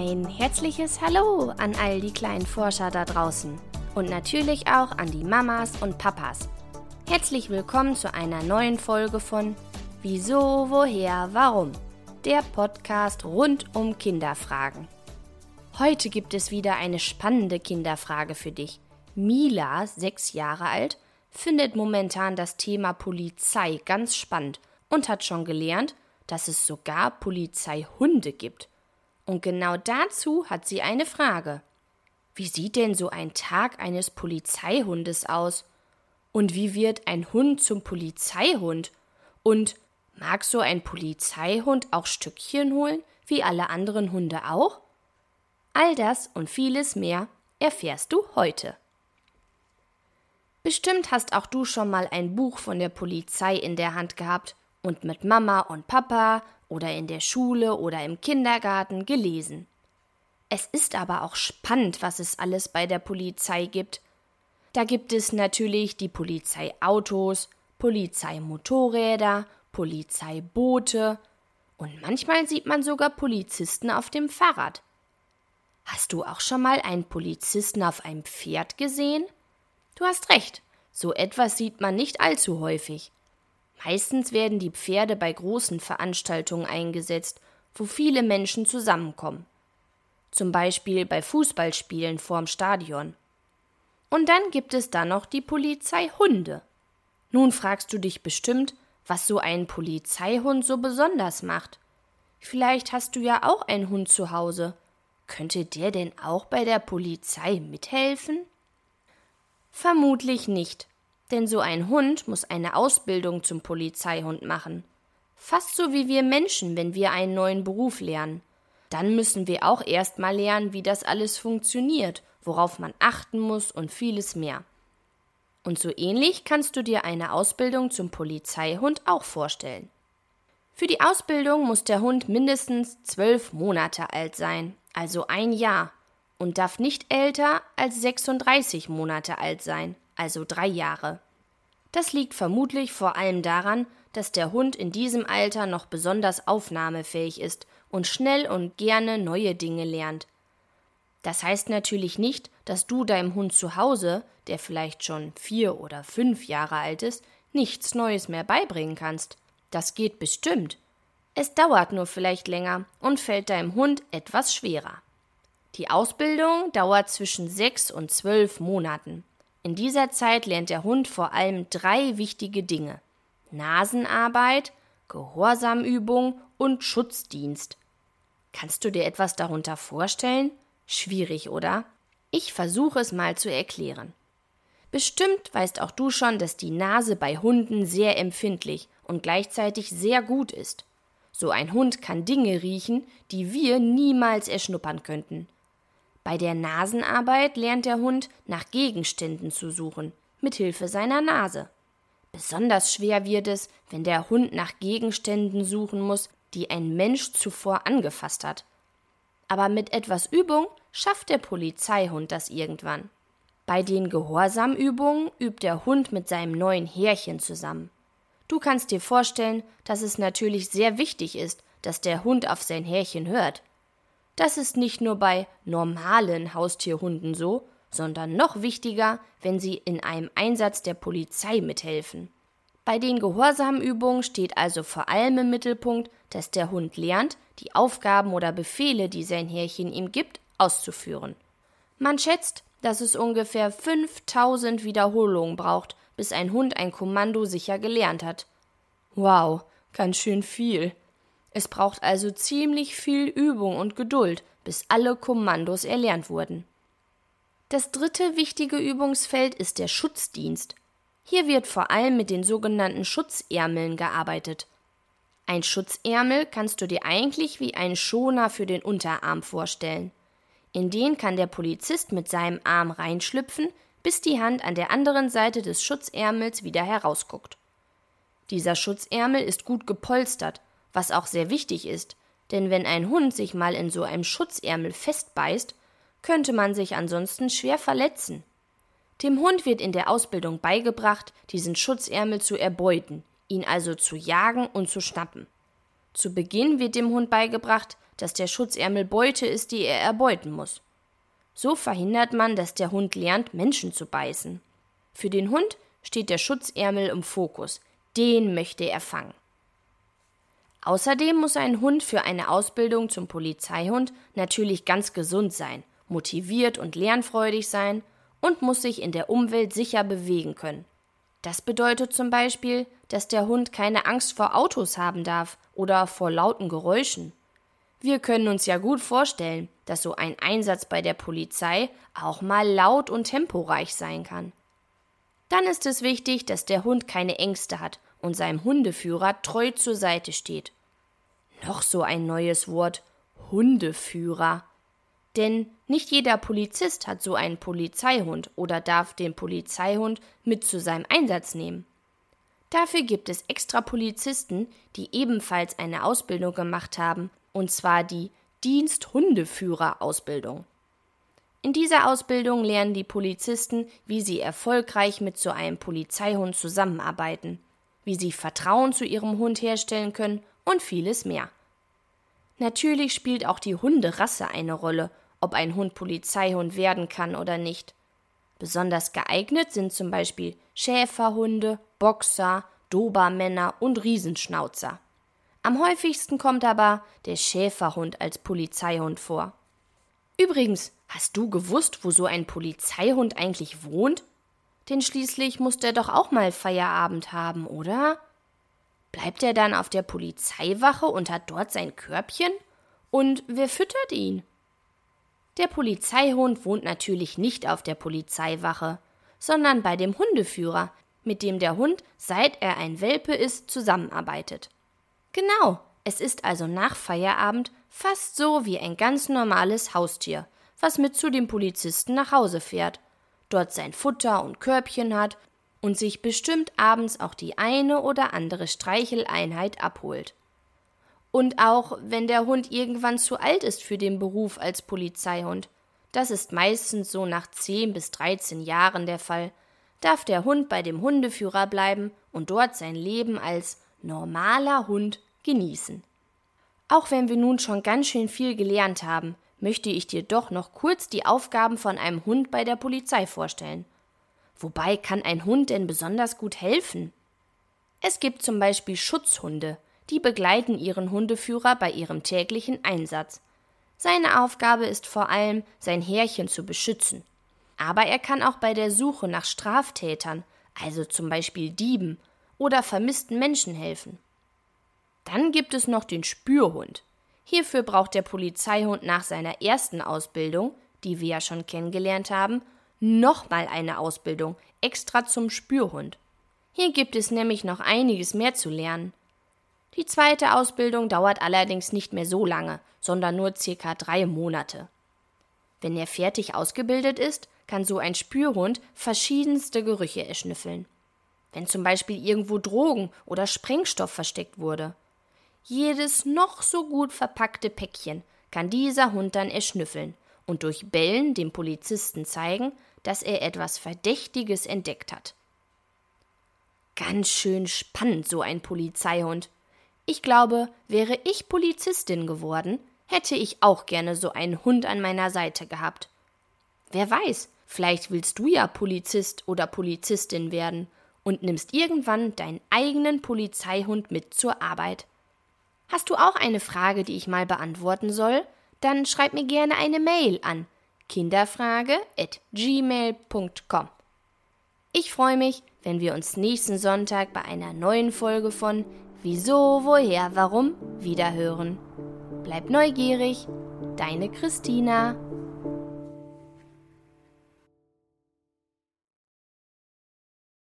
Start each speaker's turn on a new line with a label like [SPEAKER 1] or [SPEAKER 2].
[SPEAKER 1] Ein herzliches Hallo an all die kleinen Forscher da draußen und natürlich auch an die Mamas und Papas. Herzlich willkommen zu einer neuen Folge von Wieso, woher, warum? Der Podcast rund um Kinderfragen. Heute gibt es wieder eine spannende Kinderfrage für dich. Mila, sechs Jahre alt, findet momentan das Thema Polizei ganz spannend und hat schon gelernt, dass es sogar Polizeihunde gibt. Und genau dazu hat sie eine Frage. Wie sieht denn so ein Tag eines Polizeihundes aus? Und wie wird ein Hund zum Polizeihund? Und mag so ein Polizeihund auch Stückchen holen, wie alle anderen Hunde auch? All das und vieles mehr erfährst du heute. Bestimmt hast auch du schon mal ein Buch von der Polizei in der Hand gehabt und mit Mama und Papa oder in der Schule oder im Kindergarten gelesen. Es ist aber auch spannend, was es alles bei der Polizei gibt. Da gibt es natürlich die Polizeiautos, Polizeimotorräder, Polizeiboote und manchmal sieht man sogar Polizisten auf dem Fahrrad. Hast du auch schon mal einen Polizisten auf einem Pferd gesehen? Du hast recht, so etwas sieht man nicht allzu häufig. Meistens werden die Pferde bei großen Veranstaltungen eingesetzt, wo viele Menschen zusammenkommen. Zum Beispiel bei Fußballspielen vorm Stadion. Und dann gibt es da noch die Polizeihunde. Nun fragst du dich bestimmt, was so ein Polizeihund so besonders macht. Vielleicht hast du ja auch einen Hund zu Hause. Könnte der denn auch bei der Polizei mithelfen? Vermutlich nicht, denn so ein Hund muss eine Ausbildung zum Polizeihund machen. Fast so wie wir Menschen, wenn wir einen neuen Beruf lernen. Dann müssen wir auch erst mal lernen, wie das alles funktioniert, worauf man achten muss und vieles mehr. Und so ähnlich kannst du dir eine Ausbildung zum Polizeihund auch vorstellen. Für die Ausbildung muss der Hund mindestens zwölf Monate alt sein, also ein Jahr, und darf nicht älter als 36 Monate alt sein, also drei Jahre. Das liegt vermutlich vor allem daran, dass der Hund in diesem Alter noch besonders aufnahmefähig ist und schnell und gerne neue Dinge lernt. Das heißt natürlich nicht, dass du deinem Hund zu Hause, der vielleicht schon vier oder fünf Jahre alt ist, nichts Neues mehr beibringen kannst. Das geht bestimmt. Es dauert nur vielleicht länger und fällt deinem Hund etwas schwerer. Die Ausbildung dauert zwischen sechs und zwölf Monaten. In dieser Zeit lernt der Hund vor allem drei wichtige Dinge Nasenarbeit, Gehorsamübung und Schutzdienst. Kannst du dir etwas darunter vorstellen? Schwierig, oder? Ich versuche es mal zu erklären. Bestimmt weißt auch du schon, dass die Nase bei Hunden sehr empfindlich und gleichzeitig sehr gut ist. So ein Hund kann Dinge riechen, die wir niemals erschnuppern könnten. Bei der Nasenarbeit lernt der Hund nach Gegenständen zu suchen, mit Hilfe seiner Nase. Besonders schwer wird es, wenn der Hund nach Gegenständen suchen muss, die ein Mensch zuvor angefasst hat. Aber mit etwas Übung schafft der Polizeihund das irgendwann. Bei den Gehorsamübungen übt der Hund mit seinem neuen Härchen zusammen. Du kannst dir vorstellen, dass es natürlich sehr wichtig ist, dass der Hund auf sein Härchen hört. Das ist nicht nur bei normalen Haustierhunden so, sondern noch wichtiger, wenn sie in einem Einsatz der Polizei mithelfen. Bei den Gehorsamübungen steht also vor allem im Mittelpunkt, dass der Hund lernt, die Aufgaben oder Befehle, die sein Härchen ihm gibt, auszuführen. Man schätzt, dass es ungefähr 5000 Wiederholungen braucht, bis ein Hund ein Kommando sicher gelernt hat. Wow, ganz schön viel. Es braucht also ziemlich viel Übung und Geduld, bis alle Kommandos erlernt wurden. Das dritte wichtige Übungsfeld ist der Schutzdienst. Hier wird vor allem mit den sogenannten Schutzärmeln gearbeitet. Ein Schutzärmel kannst du dir eigentlich wie einen Schoner für den Unterarm vorstellen. In den kann der Polizist mit seinem Arm reinschlüpfen, bis die Hand an der anderen Seite des Schutzärmels wieder herausguckt. Dieser Schutzärmel ist gut gepolstert, was auch sehr wichtig ist, denn wenn ein Hund sich mal in so einem Schutzärmel festbeißt, könnte man sich ansonsten schwer verletzen. Dem Hund wird in der Ausbildung beigebracht, diesen Schutzärmel zu erbeuten, ihn also zu jagen und zu schnappen. Zu Beginn wird dem Hund beigebracht, dass der Schutzärmel Beute ist, die er erbeuten muss. So verhindert man, dass der Hund lernt, Menschen zu beißen. Für den Hund steht der Schutzärmel im Fokus. Den möchte er fangen. Außerdem muss ein Hund für eine Ausbildung zum Polizeihund natürlich ganz gesund sein, motiviert und lernfreudig sein und muss sich in der Umwelt sicher bewegen können. Das bedeutet zum Beispiel, dass der Hund keine Angst vor Autos haben darf oder vor lauten Geräuschen. Wir können uns ja gut vorstellen, dass so ein Einsatz bei der Polizei auch mal laut und temporeich sein kann. Dann ist es wichtig, dass der Hund keine Ängste hat und seinem Hundeführer treu zur Seite steht. Noch so ein neues Wort Hundeführer. Denn nicht jeder Polizist hat so einen Polizeihund oder darf den Polizeihund mit zu seinem Einsatz nehmen. Dafür gibt es extra Polizisten, die ebenfalls eine Ausbildung gemacht haben, und zwar die Diensthundeführer-Ausbildung. In dieser Ausbildung lernen die Polizisten, wie sie erfolgreich mit so einem Polizeihund zusammenarbeiten, wie sie Vertrauen zu ihrem Hund herstellen können und vieles mehr. Natürlich spielt auch die Hunderasse eine Rolle ob ein Hund Polizeihund werden kann oder nicht. Besonders geeignet sind zum Beispiel Schäferhunde, Boxer, Dobermänner und Riesenschnauzer. Am häufigsten kommt aber der Schäferhund als Polizeihund vor. Übrigens, hast du gewusst, wo so ein Polizeihund eigentlich wohnt? Denn schließlich muss der doch auch mal Feierabend haben, oder? Bleibt er dann auf der Polizeiwache und hat dort sein Körbchen? Und wer füttert ihn? Der Polizeihund wohnt natürlich nicht auf der Polizeiwache, sondern bei dem Hundeführer, mit dem der Hund, seit er ein Welpe ist, zusammenarbeitet. Genau, es ist also nach Feierabend fast so wie ein ganz normales Haustier, was mit zu dem Polizisten nach Hause fährt, dort sein Futter und Körbchen hat und sich bestimmt abends auch die eine oder andere Streicheleinheit abholt. Und auch wenn der Hund irgendwann zu alt ist für den Beruf als Polizeihund, das ist meistens so nach 10 bis 13 Jahren der Fall, darf der Hund bei dem Hundeführer bleiben und dort sein Leben als normaler Hund genießen. Auch wenn wir nun schon ganz schön viel gelernt haben, möchte ich dir doch noch kurz die Aufgaben von einem Hund bei der Polizei vorstellen. Wobei kann ein Hund denn besonders gut helfen? Es gibt zum Beispiel Schutzhunde, die begleiten ihren Hundeführer bei ihrem täglichen Einsatz. Seine Aufgabe ist vor allem, sein Härchen zu beschützen. Aber er kann auch bei der Suche nach Straftätern, also zum Beispiel Dieben oder vermissten Menschen helfen. Dann gibt es noch den Spürhund. Hierfür braucht der Polizeihund nach seiner ersten Ausbildung, die wir ja schon kennengelernt haben, nochmal eine Ausbildung extra zum Spürhund. Hier gibt es nämlich noch einiges mehr zu lernen. Die zweite Ausbildung dauert allerdings nicht mehr so lange, sondern nur circa drei Monate. Wenn er fertig ausgebildet ist, kann so ein Spürhund verschiedenste Gerüche erschnüffeln. Wenn zum Beispiel irgendwo Drogen oder Sprengstoff versteckt wurde. Jedes noch so gut verpackte Päckchen kann dieser Hund dann erschnüffeln und durch Bellen dem Polizisten zeigen, dass er etwas Verdächtiges entdeckt hat. Ganz schön spannend, so ein Polizeihund. Ich glaube, wäre ich Polizistin geworden, hätte ich auch gerne so einen Hund an meiner Seite gehabt. Wer weiß, vielleicht willst du ja Polizist oder Polizistin werden und nimmst irgendwann deinen eigenen Polizeihund mit zur Arbeit. Hast du auch eine Frage, die ich mal beantworten soll? Dann schreib mir gerne eine Mail an kinderfrage@gmail.com. Ich freue mich, wenn wir uns nächsten Sonntag bei einer neuen Folge von Wieso, woher, warum wiederhören. Bleib neugierig, deine Christina.